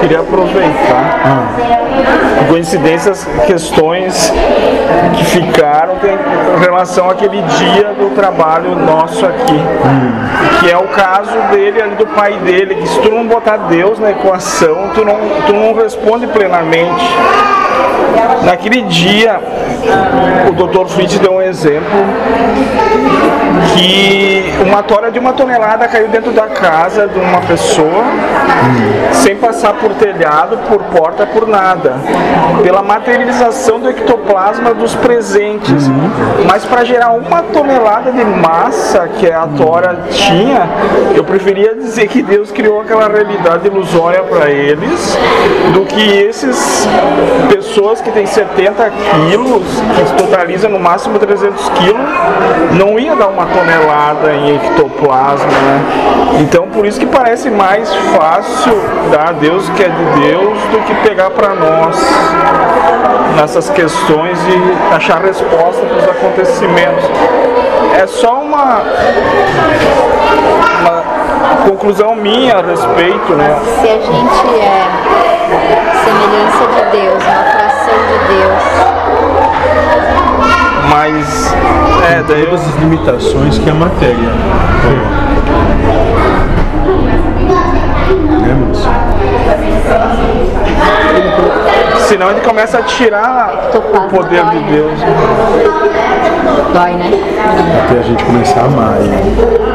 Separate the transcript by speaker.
Speaker 1: queria aproveitar.
Speaker 2: Ah.
Speaker 1: Coincidências, questões que ficaram em relação àquele dia do trabalho nosso aqui.
Speaker 2: Hum.
Speaker 1: Que é o caso dele ali do pai dele, que se tu não botar Deus na equação, tu não, tu não responde plenamente. Naquele dia, o Dr. Fritz deu um exemplo que uma tora de uma tonelada caiu dentro da casa de uma pessoa sem passar por telhado, por porta, por nada, pela materialização do ectoplasma dos presentes. Mas para gerar uma tonelada de massa que a tora tinha, eu preferia dizer que Deus criou aquela realidade ilusória para eles do que esses pessoas que têm 70 quilos, que totaliza no máximo 300 quilos, não ia dar uma tonelada em ectoplasma, né? Então por isso que parece mais fácil dar a Deus que é de Deus do que pegar para nós nessas questões e achar resposta para os acontecimentos. É só uma, uma conclusão minha a respeito, né?
Speaker 3: Se a gente é semelhança de Deus, uma fração de Deus,
Speaker 1: Mas é, daí eu,
Speaker 2: Todas as limitações que a matéria coloca.
Speaker 1: Senão ele começa a tirar o poder de Deus.
Speaker 3: dói, né?
Speaker 2: Até a gente começar a amar. né?